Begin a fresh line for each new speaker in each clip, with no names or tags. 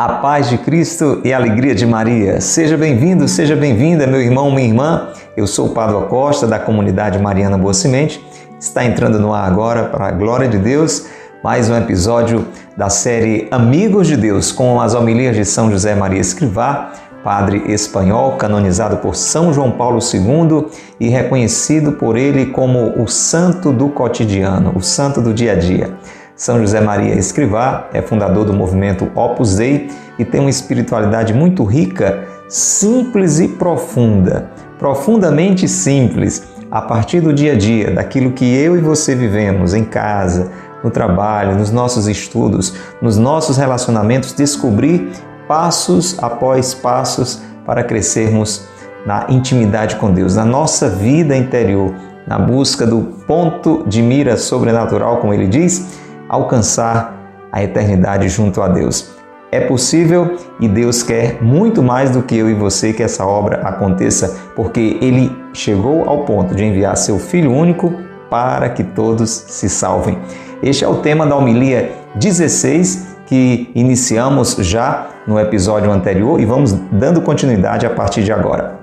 A paz de Cristo e a alegria de Maria. Seja bem-vindo, seja bem-vinda, meu irmão, minha irmã. Eu sou o Padre Costa, da comunidade Mariana Boa Semente. Está entrando no ar agora, para a glória de Deus, mais um episódio da série Amigos de Deus, com as homilias de São José Maria Escrivá, padre espanhol, canonizado por São João Paulo II e reconhecido por ele como o santo do cotidiano, o santo do dia a dia. São José Maria Escrivá é fundador do movimento Opus Dei e tem uma espiritualidade muito rica, simples e profunda, profundamente simples, a partir do dia a dia, daquilo que eu e você vivemos em casa, no trabalho, nos nossos estudos, nos nossos relacionamentos, descobrir passos após passos para crescermos na intimidade com Deus, na nossa vida interior, na busca do ponto de mira sobrenatural, como ele diz, alcançar a eternidade junto a Deus. É possível e Deus quer muito mais do que eu e você que essa obra aconteça, porque Ele chegou ao ponto de enviar seu Filho único para que todos se salvem. Este é o tema da homilia 16 que iniciamos já no episódio anterior e vamos dando continuidade a partir de agora.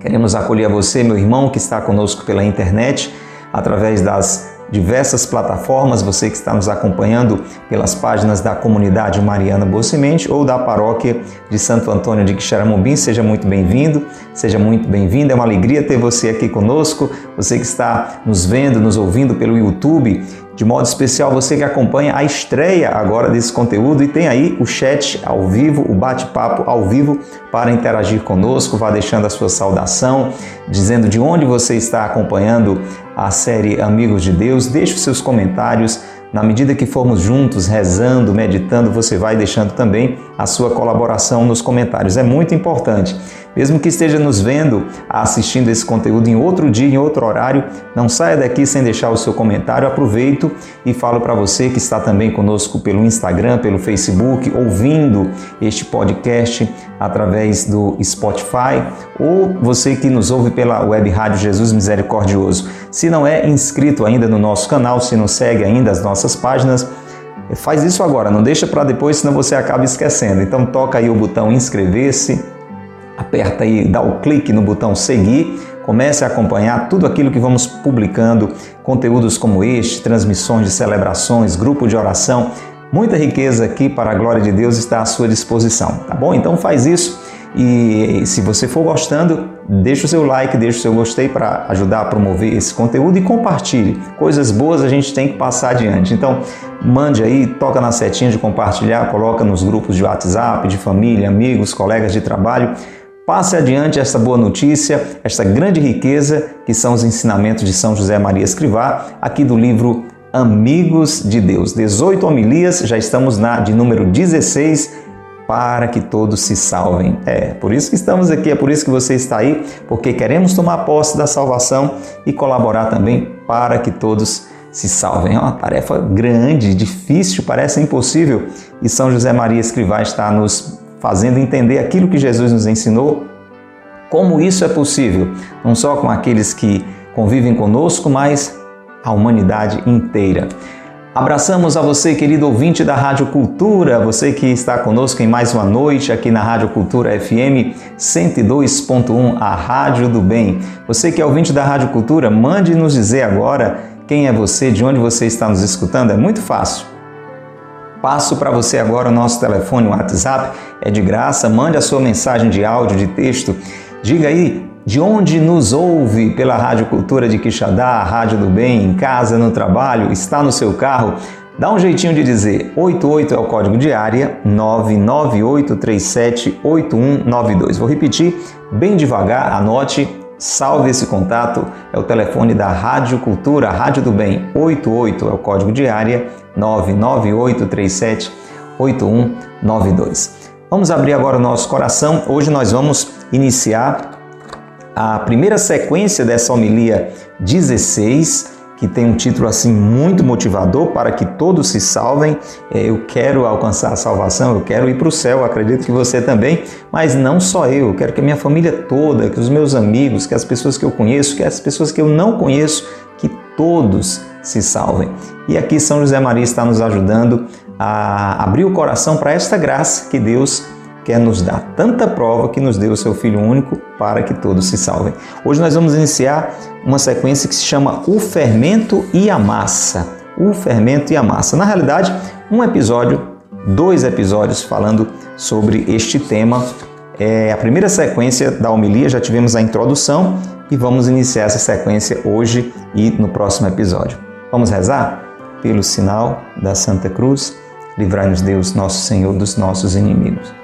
Queremos acolher você, meu irmão, que está conosco pela internet, através das diversas plataformas, você que está nos acompanhando pelas páginas da comunidade Mariana Boa Semente ou da paróquia de Santo Antônio de Quixaramobim, seja muito bem-vindo, seja muito bem-vinda. É uma alegria ter você aqui conosco, você que está nos vendo, nos ouvindo pelo YouTube de modo especial você que acompanha a estreia agora desse conteúdo e tem aí o chat ao vivo, o bate-papo ao vivo para interagir conosco. Vá deixando a sua saudação, dizendo de onde você está acompanhando a série Amigos de Deus. Deixe os seus comentários. Na medida que formos juntos rezando, meditando, você vai deixando também a sua colaboração nos comentários. É muito importante. Mesmo que esteja nos vendo, assistindo esse conteúdo em outro dia, em outro horário, não saia daqui sem deixar o seu comentário. Aproveito e falo para você que está também conosco pelo Instagram, pelo Facebook, ouvindo este podcast através do Spotify ou você que nos ouve pela web rádio Jesus Misericordioso. Se não é inscrito ainda no nosso canal, se não segue ainda as nossas páginas, faz isso agora, não deixa para depois, senão você acaba esquecendo. Então toca aí o botão inscrever-se aperta aí, dá o clique no botão seguir, comece a acompanhar tudo aquilo que vamos publicando, conteúdos como este, transmissões de celebrações, grupo de oração, muita riqueza aqui para a glória de Deus está à sua disposição, tá bom? Então faz isso e se você for gostando, deixa o seu like, deixa o seu gostei para ajudar a promover esse conteúdo e compartilhe. Coisas boas a gente tem que passar adiante. Então, mande aí, toca na setinha de compartilhar, coloca nos grupos de WhatsApp, de família, amigos, colegas de trabalho Passe adiante esta boa notícia, esta grande riqueza que são os ensinamentos de São José Maria Escrivá, aqui do livro Amigos de Deus. 18 homilias, já estamos na de número 16, para que todos se salvem. É, por isso que estamos aqui, é por isso que você está aí, porque queremos tomar posse da salvação e colaborar também para que todos se salvem. É uma tarefa grande, difícil, parece impossível, e São José Maria Escrivá está nos fazendo entender aquilo que Jesus nos ensinou, como isso é possível, não só com aqueles que convivem conosco, mas a humanidade inteira. Abraçamos a você, querido ouvinte da Rádio Cultura, você que está conosco em mais uma noite aqui na Rádio Cultura FM 102.1, a Rádio do Bem. Você que é ouvinte da Rádio Cultura, mande nos dizer agora quem é você, de onde você está nos escutando. É muito fácil. Passo para você agora o nosso telefone, o WhatsApp, é de graça. Mande a sua mensagem de áudio, de texto. Diga aí de onde nos ouve pela Rádio Cultura de Quixadá, Rádio do Bem, em casa, no trabalho, está no seu carro. Dá um jeitinho de dizer. 88 é o código de área 998378192. Vou repetir bem devagar, anote, salve esse contato. É o telefone da Rádio Cultura, Rádio do Bem. 88 é o código de área 998378192. Vamos abrir agora o nosso coração. Hoje nós vamos iniciar a primeira sequência dessa homilia 16, que tem um título assim muito motivador para que todos se salvem. É, eu quero alcançar a salvação, eu quero ir para o céu, acredito que você também, mas não só eu, eu quero que a minha família toda, que os meus amigos, que as pessoas que eu conheço, que as pessoas que eu não conheço, que todos se salvem. E aqui São José Maria está nos ajudando a abrir o coração para esta graça que Deus quer nos dar tanta prova que nos deu o seu Filho único para que todos se salvem. Hoje nós vamos iniciar uma sequência que se chama O Fermento e a Massa. O Fermento e a Massa. Na realidade, um episódio, dois episódios falando sobre este tema. É a primeira sequência da homilia, já tivemos a introdução e vamos iniciar essa sequência hoje e no próximo episódio. Vamos rezar? Pelo sinal da Santa Cruz, livrai-nos Deus, nosso Senhor, dos nossos inimigos.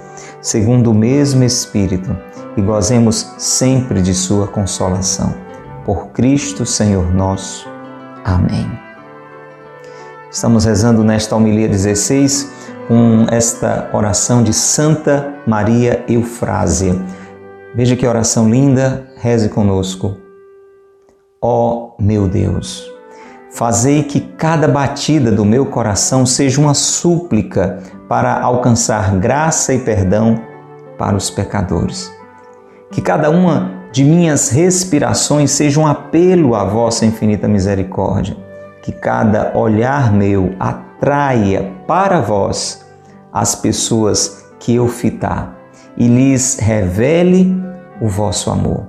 segundo o mesmo Espírito, e gozemos sempre de Sua consolação. Por Cristo, Senhor nosso. Amém. Estamos rezando nesta homilia 16 com esta oração de Santa Maria Eufrásia. Veja que oração linda, reze conosco. Ó oh, meu Deus, fazei que cada batida do meu coração seja uma súplica para alcançar graça e perdão para os pecadores. Que cada uma de minhas respirações seja um apelo à vossa infinita misericórdia. Que cada olhar meu atraia para vós as pessoas que eu fitar e lhes revele o vosso amor.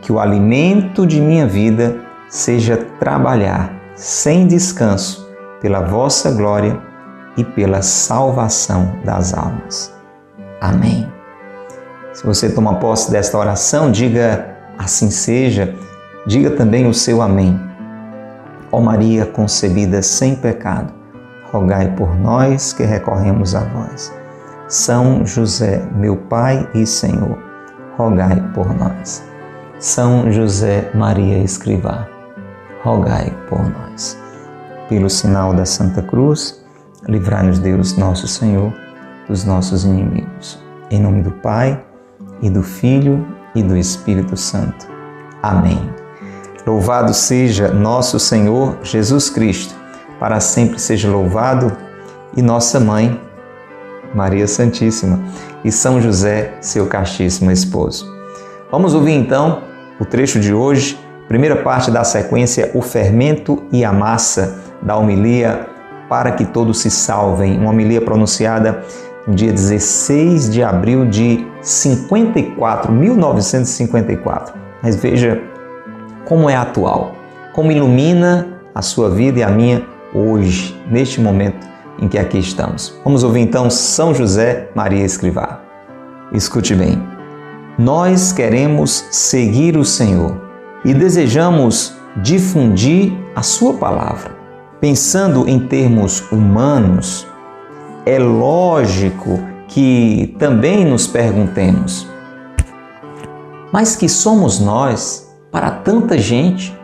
Que o alimento de minha vida seja trabalhar sem descanso pela vossa glória e pela salvação das almas. Amém. Se você toma posse desta oração, diga assim seja, diga também o seu amém. Ó Maria concebida sem pecado, rogai por nós que recorremos a vós. São José, meu Pai e Senhor, rogai por nós. São José Maria Escrivá, rogai por nós. Pelo sinal da Santa Cruz, Livrai-nos, Deus, nosso Senhor, dos nossos inimigos. Em nome do Pai, e do Filho, e do Espírito Santo. Amém. Louvado seja nosso Senhor Jesus Cristo, para sempre seja louvado, e nossa mãe, Maria Santíssima, e São José, seu castíssimo esposo. Vamos ouvir então o trecho de hoje, primeira parte da sequência O Fermento e a Massa, da homilia para que todos se salvem. Uma homilia pronunciada no dia 16 de abril de 54, 1954. Mas veja como é atual, como ilumina a sua vida e a minha hoje, neste momento em que aqui estamos. Vamos ouvir então São José Maria Escrivá. Escute bem. Nós queremos seguir o Senhor e desejamos difundir a sua palavra Pensando em termos humanos, é lógico que também nos perguntemos: mas que somos nós para tanta gente?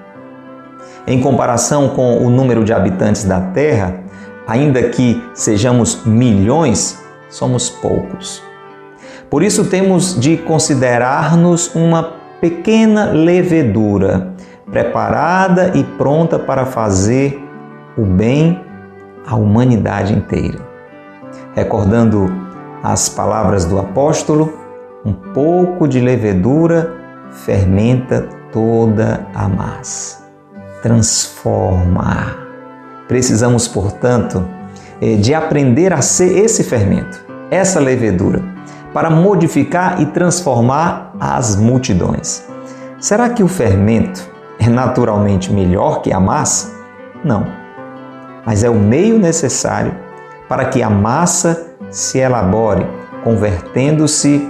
Em comparação com o número de habitantes da Terra, ainda que sejamos milhões, somos poucos. Por isso temos de considerar-nos uma pequena levedura, preparada e pronta para fazer o bem à humanidade inteira. Recordando as palavras do apóstolo, um pouco de levedura fermenta toda a massa, transforma. Precisamos, portanto, eh, de aprender a ser esse fermento, essa levedura, para modificar e transformar as multidões. Será que o fermento é naturalmente melhor que a massa? Não mas é o meio necessário para que a massa se elabore, convertendo-se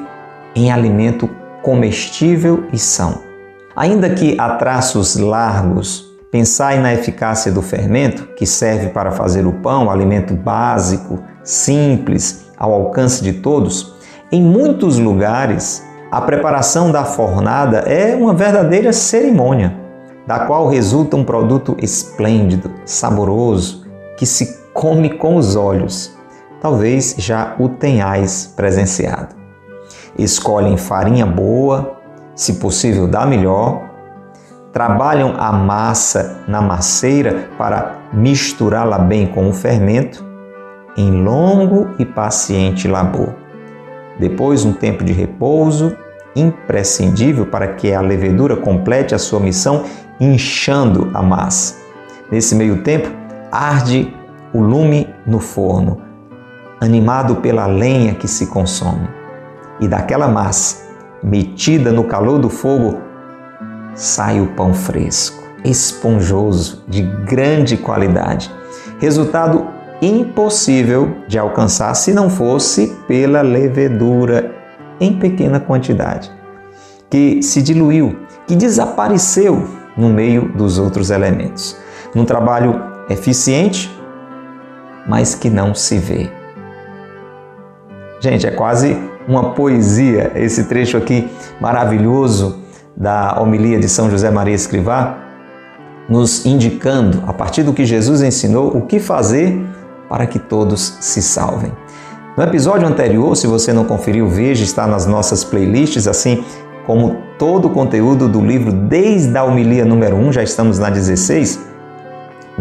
em alimento comestível e são. Ainda que a traços largos Pensai na eficácia do fermento, que serve para fazer o pão, alimento básico, simples, ao alcance de todos. Em muitos lugares, a preparação da fornada é uma verdadeira cerimônia, da qual resulta um produto esplêndido, saboroso, que se come com os olhos. Talvez já o tenhais presenciado. Escolhem farinha boa, se possível da melhor, trabalham a massa na maceira para misturá-la bem com o fermento, em longo e paciente labor. Depois, um tempo de repouso, imprescindível para que a levedura complete a sua missão, inchando a massa. Nesse meio tempo, arde o lume no forno, animado pela lenha que se consome. E daquela massa, metida no calor do fogo, sai o pão fresco, esponjoso, de grande qualidade. Resultado impossível de alcançar se não fosse pela levedura em pequena quantidade, que se diluiu, que desapareceu no meio dos outros elementos. Num trabalho eficiente, mas que não se vê. Gente, é quase uma poesia esse trecho aqui maravilhoso da homilia de São José Maria Escrivá, nos indicando, a partir do que Jesus ensinou, o que fazer para que todos se salvem. No episódio anterior, se você não conferiu, veja, está nas nossas playlists, assim como todo o conteúdo do livro desde a homilia número 1, já estamos na 16.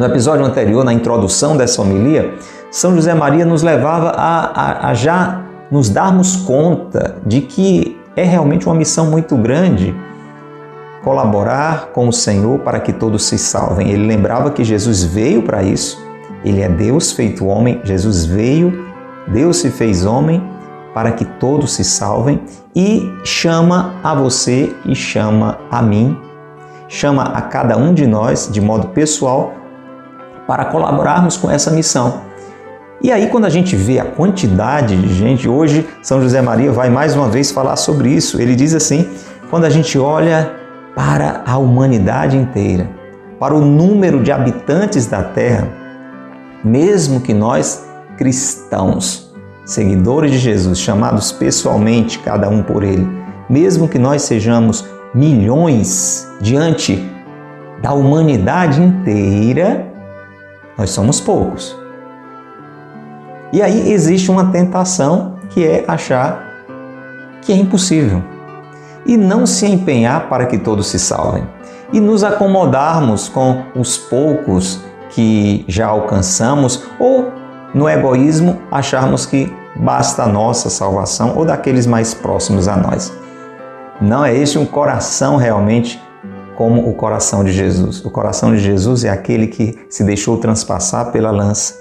No episódio anterior, na introdução dessa homilia, São José Maria nos levava a, a, a já nos darmos conta de que é realmente uma missão muito grande colaborar com o Senhor para que todos se salvem. Ele lembrava que Jesus veio para isso. Ele é Deus feito homem. Jesus veio, Deus se fez homem para que todos se salvem e chama a você e chama a mim, chama a cada um de nós de modo pessoal para colaborarmos com essa missão. E aí, quando a gente vê a quantidade de gente, hoje São José Maria vai mais uma vez falar sobre isso. Ele diz assim: quando a gente olha para a humanidade inteira, para o número de habitantes da Terra, mesmo que nós cristãos, seguidores de Jesus, chamados pessoalmente, cada um por ele, mesmo que nós sejamos milhões diante da humanidade inteira, nós somos poucos. E aí existe uma tentação que é achar que é impossível e não se empenhar para que todos se salvem, e nos acomodarmos com os poucos que já alcançamos ou no egoísmo acharmos que basta a nossa salvação ou daqueles mais próximos a nós. Não é este um coração realmente como o coração de Jesus. O coração de Jesus é aquele que se deixou transpassar pela lança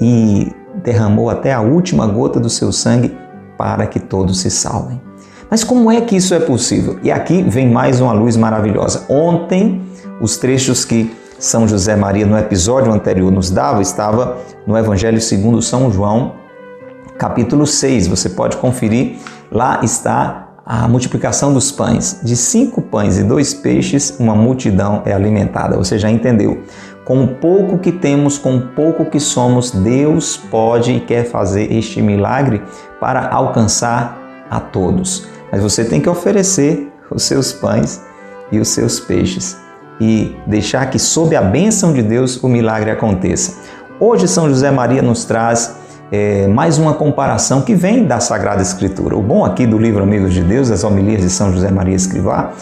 e derramou até a última gota do seu sangue para que todos se salvem. Mas como é que isso é possível? E aqui vem mais uma luz maravilhosa. Ontem, os trechos que São José Maria no episódio anterior nos dava estava no Evangelho segundo São João, capítulo 6. Você pode conferir, lá está a multiplicação dos pães. De cinco pães e dois peixes, uma multidão é alimentada. Você já entendeu? Com o pouco que temos, com o pouco que somos, Deus pode e quer fazer este milagre para alcançar a todos mas você tem que oferecer os seus pães e os seus peixes e deixar que, sob a bênção de Deus, o milagre aconteça. Hoje, São José Maria nos traz é, mais uma comparação que vem da Sagrada Escritura. O bom aqui do livro Amigos de Deus, as homilias de São José Maria Escrivá,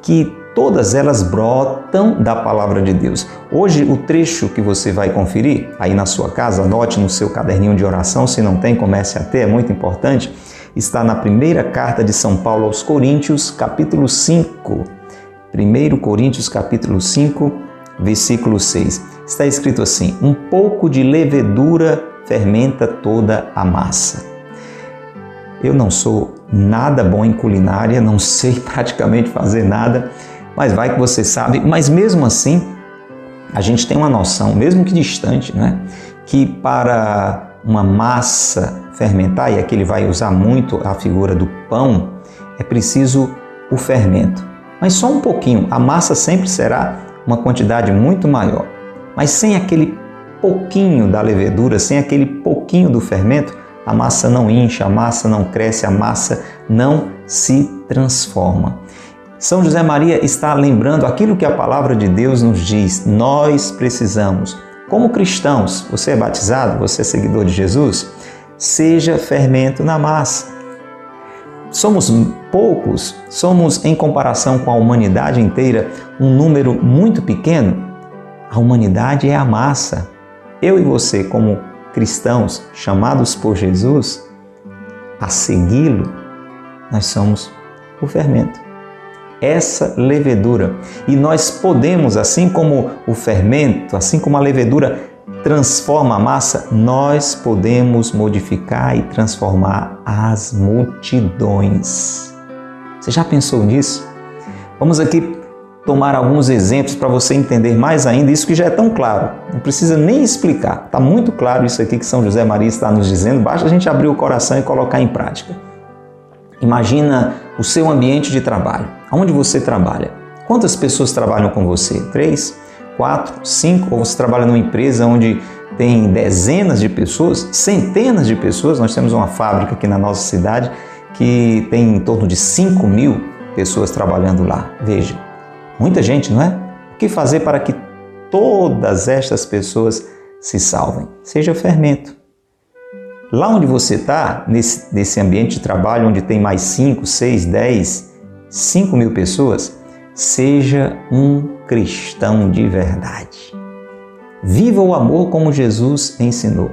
que todas elas brotam da palavra de Deus. Hoje, o trecho que você vai conferir aí na sua casa, anote no seu caderninho de oração, se não tem, comece a ter, é muito importante está na primeira carta de São Paulo aos Coríntios, capítulo 5. 1 Coríntios, capítulo 5, versículo 6. Está escrito assim: Um pouco de levedura fermenta toda a massa. Eu não sou nada bom em culinária, não sei praticamente fazer nada, mas vai que você sabe. Mas mesmo assim, a gente tem uma noção, mesmo que distante, né? que para uma massa fermentar, e aqui ele vai usar muito a figura do pão, é preciso o fermento. Mas só um pouquinho, a massa sempre será uma quantidade muito maior. Mas sem aquele pouquinho da levedura, sem aquele pouquinho do fermento, a massa não incha, a massa não cresce, a massa não se transforma. São José Maria está lembrando aquilo que a palavra de Deus nos diz. Nós precisamos, como cristãos, você é batizado, você é seguidor de Jesus, seja fermento na massa. Somos poucos, somos, em comparação com a humanidade inteira, um número muito pequeno. A humanidade é a massa. Eu e você, como cristãos chamados por Jesus a segui-lo, nós somos o fermento. Essa levedura. E nós podemos, assim como o fermento, assim como a levedura transforma a massa, nós podemos modificar e transformar as multidões. Você já pensou nisso? Vamos aqui tomar alguns exemplos para você entender mais ainda isso que já é tão claro. Não precisa nem explicar. Está muito claro isso aqui que São José Maria está nos dizendo. Basta a gente abrir o coração e colocar em prática. Imagina o seu ambiente de trabalho. Onde você trabalha? Quantas pessoas trabalham com você? Três? Quatro? Cinco? Ou você trabalha numa empresa onde tem dezenas de pessoas? Centenas de pessoas? Nós temos uma fábrica aqui na nossa cidade que tem em torno de 5 mil pessoas trabalhando lá. Veja, Muita gente, não é? O que fazer para que todas estas pessoas se salvem? Seja fermento. Lá onde você está, nesse, nesse ambiente de trabalho onde tem mais 5, 6, 10, 5 mil pessoas, seja um cristão de verdade. Viva o amor como Jesus ensinou.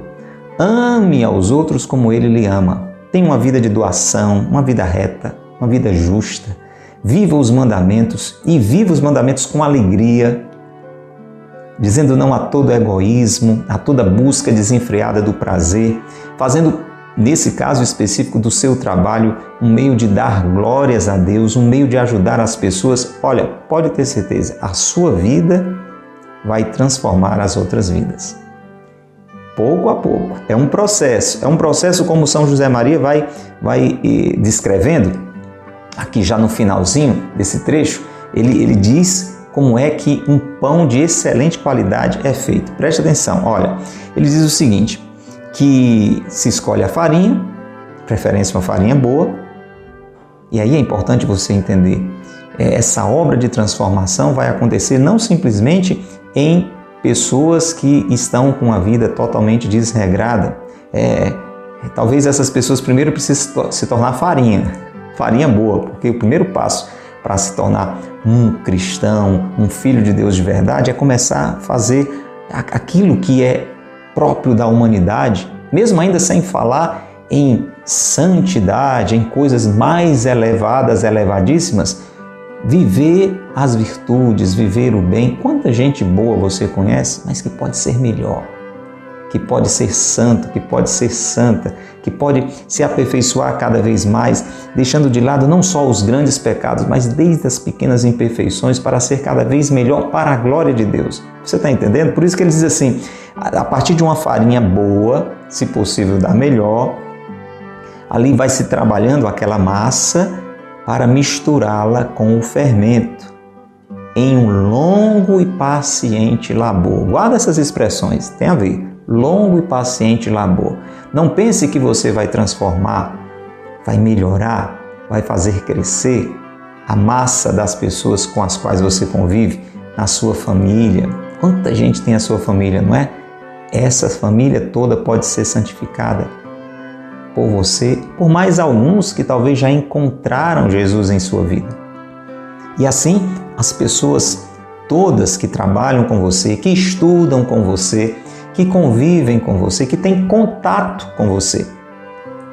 Ame aos outros como ele lhe ama. Tenha uma vida de doação, uma vida reta, uma vida justa viva os mandamentos e viva os mandamentos com alegria, dizendo não a todo egoísmo, a toda busca desenfreada do prazer, fazendo, nesse caso específico do seu trabalho, um meio de dar glórias a Deus, um meio de ajudar as pessoas. Olha, pode ter certeza, a sua vida vai transformar as outras vidas. Pouco a pouco. É um processo. É um processo como São José Maria vai, vai eh, descrevendo aqui já no finalzinho desse trecho, ele, ele diz como é que um pão de excelente qualidade é feito. Preste atenção, olha, ele diz o seguinte, que se escolhe a farinha, preferência uma farinha boa, e aí é importante você entender, é, essa obra de transformação vai acontecer não simplesmente em pessoas que estão com a vida totalmente desregrada. É, talvez essas pessoas primeiro precisem se tornar farinha, farinha boa, porque o primeiro passo para se tornar um cristão, um filho de Deus de verdade, é começar a fazer aquilo que é próprio da humanidade, mesmo ainda sem falar em santidade, em coisas mais elevadas, elevadíssimas, viver as virtudes, viver o bem. Quanta gente boa você conhece, mas que pode ser melhor que pode ser santo, que pode ser santa, que pode se aperfeiçoar cada vez mais, deixando de lado não só os grandes pecados, mas desde as pequenas imperfeições para ser cada vez melhor para a glória de Deus. Você está entendendo? Por isso que ele diz assim: a partir de uma farinha boa, se possível da melhor, ali vai se trabalhando aquela massa para misturá-la com o fermento em um longo e paciente labor. Guarda essas expressões, tem a ver longo e paciente labor. Não pense que você vai transformar, vai melhorar, vai fazer crescer a massa das pessoas com as quais você convive na sua família. Quanta gente tem a sua família, não é? Essa família toda pode ser santificada por você, por mais alguns que talvez já encontraram Jesus em sua vida. E assim, as pessoas todas que trabalham com você, que estudam com você, que convivem com você, que têm contato com você.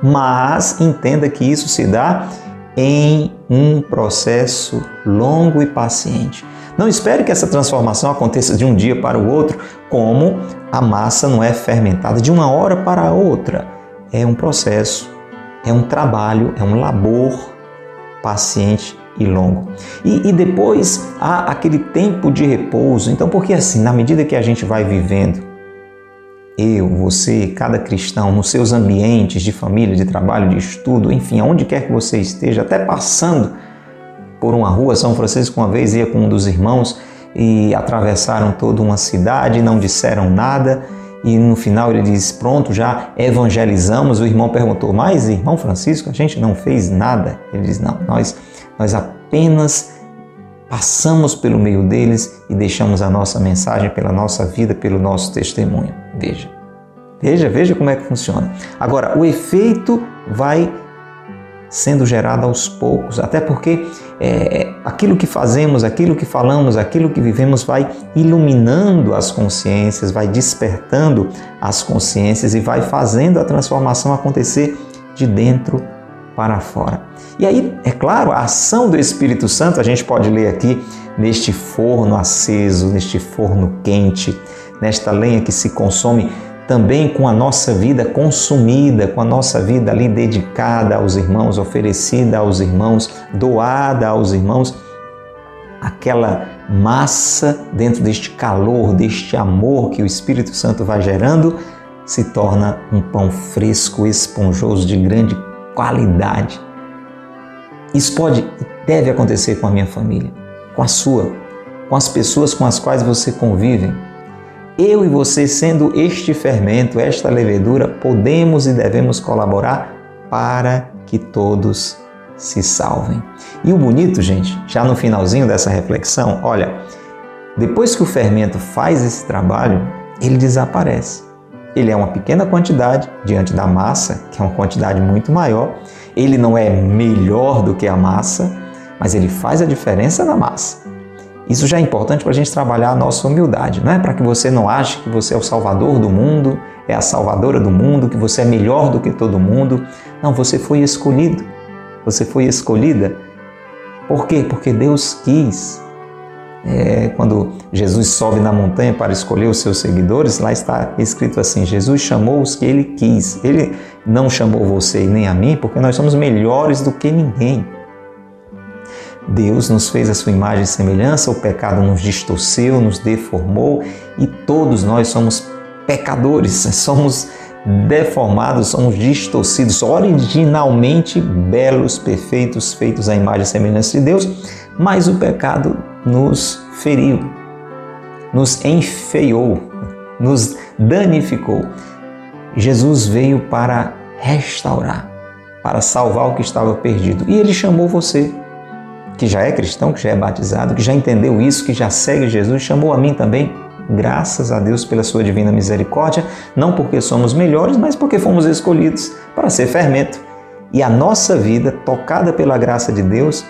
Mas entenda que isso se dá em um processo longo e paciente. Não espere que essa transformação aconteça de um dia para o outro, como a massa não é fermentada de uma hora para a outra. É um processo, é um trabalho, é um labor paciente e longo. E, e, depois há aquele tempo de repouso. Então, porque assim, na medida que a gente vai vivendo eu, você, cada cristão, nos seus ambientes de família, de trabalho, de estudo, enfim, aonde quer que você esteja, até passando por uma rua, São Francisco uma vez ia com um dos irmãos e atravessaram toda uma cidade, não disseram nada. E no final ele diz: Pronto, já evangelizamos. O irmão perguntou: Mas, irmão Francisco, a gente não fez nada. Ele diz: Não, nós, nós apenas passamos pelo meio deles e deixamos a nossa mensagem pela nossa vida, pelo nosso testemunho. Veja, veja, veja como é que funciona. Agora, o efeito vai sendo gerado aos poucos, até porque é, aquilo que fazemos, aquilo que falamos, aquilo que vivemos vai iluminando as consciências, vai despertando as consciências e vai fazendo a transformação acontecer de dentro para fora. E aí, é claro, a ação do Espírito Santo, a gente pode ler aqui neste forno aceso, neste forno quente, nesta lenha que se consome também com a nossa vida consumida, com a nossa vida ali dedicada aos irmãos, oferecida aos irmãos, doada aos irmãos, aquela massa dentro deste calor, deste amor que o Espírito Santo vai gerando, se torna um pão fresco, esponjoso, de grande qualidade. Isso pode e deve acontecer com a minha família, com a sua, com as pessoas com as quais você convive eu e você, sendo este fermento, esta levedura, podemos e devemos colaborar para que todos se salvem. E o bonito, gente, já no finalzinho dessa reflexão, olha, depois que o fermento faz esse trabalho, ele desaparece. Ele é uma pequena quantidade diante da massa, que é uma quantidade muito maior. Ele não é melhor do que a massa, mas ele faz a diferença na massa. Isso já é importante para a gente trabalhar a nossa humildade, não é? Para que você não ache que você é o salvador do mundo, é a salvadora do mundo, que você é melhor do que todo mundo. Não, você foi escolhido. Você foi escolhida. Por quê? Porque Deus quis. É, quando Jesus sobe na montanha para escolher os seus seguidores, lá está escrito assim: Jesus chamou os que ele quis. Ele não chamou você nem a mim, porque nós somos melhores do que ninguém. Deus nos fez a sua imagem e semelhança, o pecado nos distorceu, nos deformou e todos nós somos pecadores, somos deformados, somos distorcidos, originalmente belos, perfeitos, feitos à imagem e semelhança de Deus, mas o pecado nos feriu, nos enfeiou, nos danificou. Jesus veio para restaurar, para salvar o que estava perdido e ele chamou você que já é cristão, que já é batizado, que já entendeu isso, que já segue Jesus, chamou a mim também, graças a Deus pela sua divina misericórdia, não porque somos melhores, mas porque fomos escolhidos para ser fermento. E a nossa vida, tocada pela graça de Deus,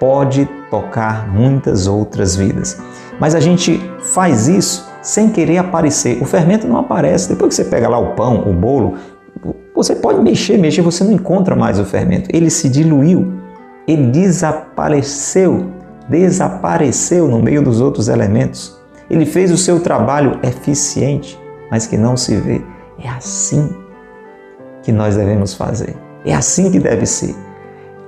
pode tocar muitas outras vidas. Mas a gente faz isso sem querer aparecer. O fermento não aparece. Depois que você pega lá o pão, o bolo, você pode mexer, mexer, você não encontra mais o fermento. Ele se diluiu ele desapareceu, desapareceu no meio dos outros elementos. Ele fez o seu trabalho eficiente, mas que não se vê. É assim que nós devemos fazer. É assim que deve ser.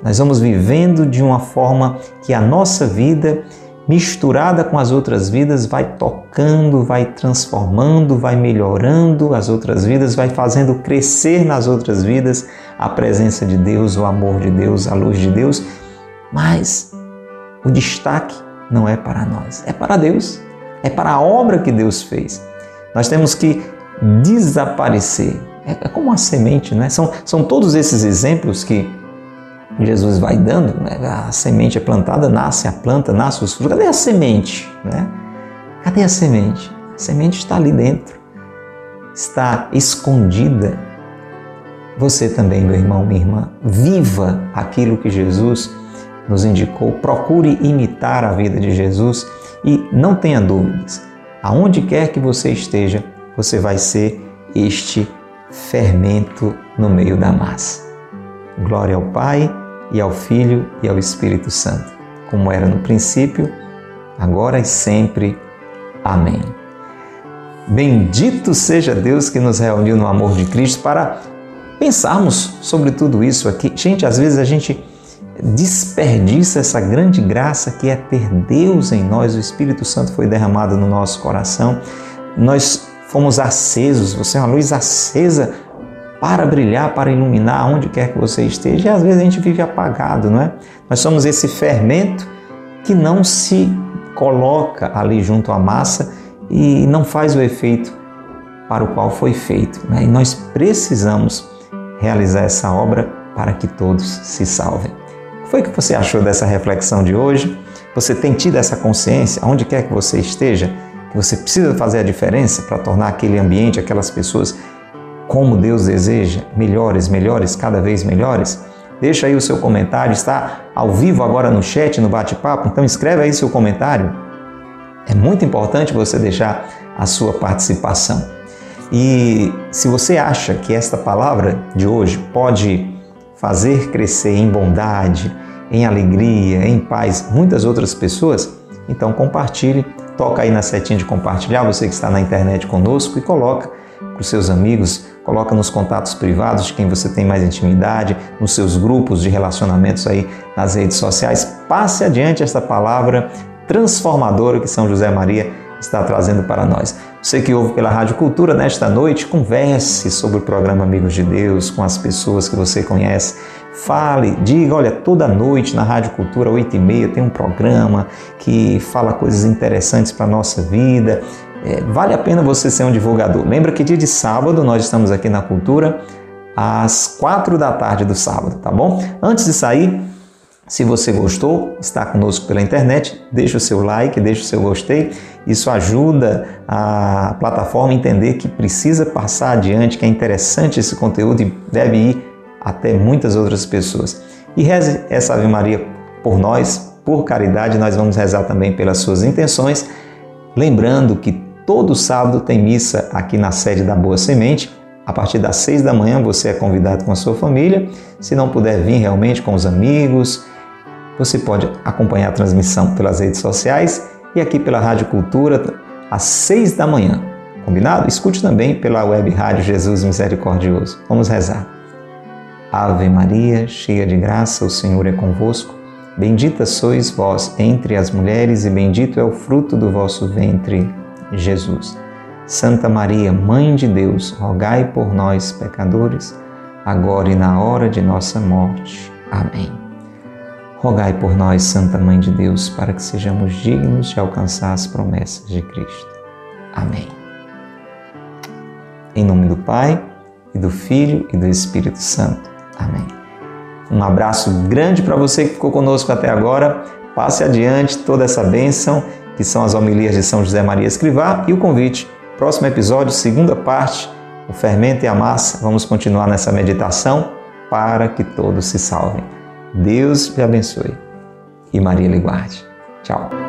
Nós vamos vivendo de uma forma que a nossa vida misturada com as outras vidas, vai tocando, vai transformando, vai melhorando as outras vidas, vai fazendo crescer nas outras vidas a presença de Deus, o amor de Deus, a luz de Deus. Mas o destaque não é para nós, é para Deus, é para a obra que Deus fez. Nós temos que desaparecer. É como uma semente, né? São, são todos esses exemplos que Jesus vai dando, né? a semente é plantada, nasce a planta, nasce os frutos. Cadê a semente? Né? Cadê a semente? A semente está ali dentro, está escondida. Você também, meu irmão, minha irmã, viva aquilo que Jesus nos indicou, procure imitar a vida de Jesus e não tenha dúvidas, aonde quer que você esteja, você vai ser este fermento no meio da massa. Glória ao Pai e ao Filho e ao Espírito Santo, como era no princípio, agora e sempre. Amém. Bendito seja Deus que nos reuniu no amor de Cristo para pensarmos sobre tudo isso aqui. Gente, às vezes a gente desperdiça essa grande graça que é ter Deus em nós, o Espírito Santo foi derramado no nosso coração. Nós fomos acesos, você é uma luz acesa para brilhar, para iluminar onde quer que você esteja. E às vezes a gente vive apagado, não é? Nós somos esse fermento que não se coloca ali junto à massa e não faz o efeito para o qual foi feito. Né? E nós precisamos realizar essa obra para que todos se salvem. O que foi que você achou dessa reflexão de hoje? Você tem tido essa consciência, onde quer que você esteja, que você precisa fazer a diferença para tornar aquele ambiente, aquelas pessoas como Deus deseja, melhores, melhores, cada vez melhores? Deixa aí o seu comentário, está ao vivo agora no chat, no bate-papo, então escreve aí seu comentário. É muito importante você deixar a sua participação. E se você acha que esta palavra de hoje pode fazer crescer em bondade, em alegria, em paz muitas outras pessoas, então compartilhe, toca aí na setinha de compartilhar, você que está na internet conosco e coloca para os seus amigos, coloca nos contatos privados de quem você tem mais intimidade, nos seus grupos de relacionamentos aí nas redes sociais. Passe adiante esta palavra transformadora que São José Maria está trazendo para nós. Você que ouve pela Rádio Cultura nesta noite, converse sobre o programa Amigos de Deus com as pessoas que você conhece. Fale, diga, olha, toda noite na Rádio Cultura, 8 e meia, tem um programa que fala coisas interessantes para a nossa vida. É, vale a pena você ser um divulgador. Lembra que dia de sábado nós estamos aqui na Cultura às quatro da tarde do sábado, tá bom? Antes de sair, se você gostou, está conosco pela internet, deixa o seu like, deixa o seu gostei. Isso ajuda a plataforma a entender que precisa passar adiante, que é interessante esse conteúdo e deve ir até muitas outras pessoas. E reze essa Ave Maria por nós, por caridade, nós vamos rezar também pelas suas intenções, lembrando que todo sábado tem missa aqui na sede da Boa Semente. A partir das seis da manhã você é convidado com a sua família. Se não puder vir realmente com os amigos, você pode acompanhar a transmissão pelas redes sociais e aqui pela Rádio Cultura às seis da manhã. Combinado? Escute também pela web Rádio Jesus Misericordioso. Vamos rezar. Ave Maria, cheia de graça, o Senhor é convosco. Bendita sois vós entre as mulheres, e bendito é o fruto do vosso ventre, Jesus. Santa Maria, Mãe de Deus, rogai por nós, pecadores, agora e na hora de nossa morte. Amém. Rogai por nós, Santa Mãe de Deus, para que sejamos dignos de alcançar as promessas de Cristo. Amém. Em nome do Pai, e do Filho e do Espírito Santo. Amém. Um abraço grande para você que ficou conosco até agora. Passe adiante toda essa bênção que são as homilias de São José Maria Escrivá e o convite. Próximo episódio, segunda parte, o fermento e a massa. Vamos continuar nessa meditação para que todos se salvem. Deus te abençoe e Maria lhe guarde. Tchau.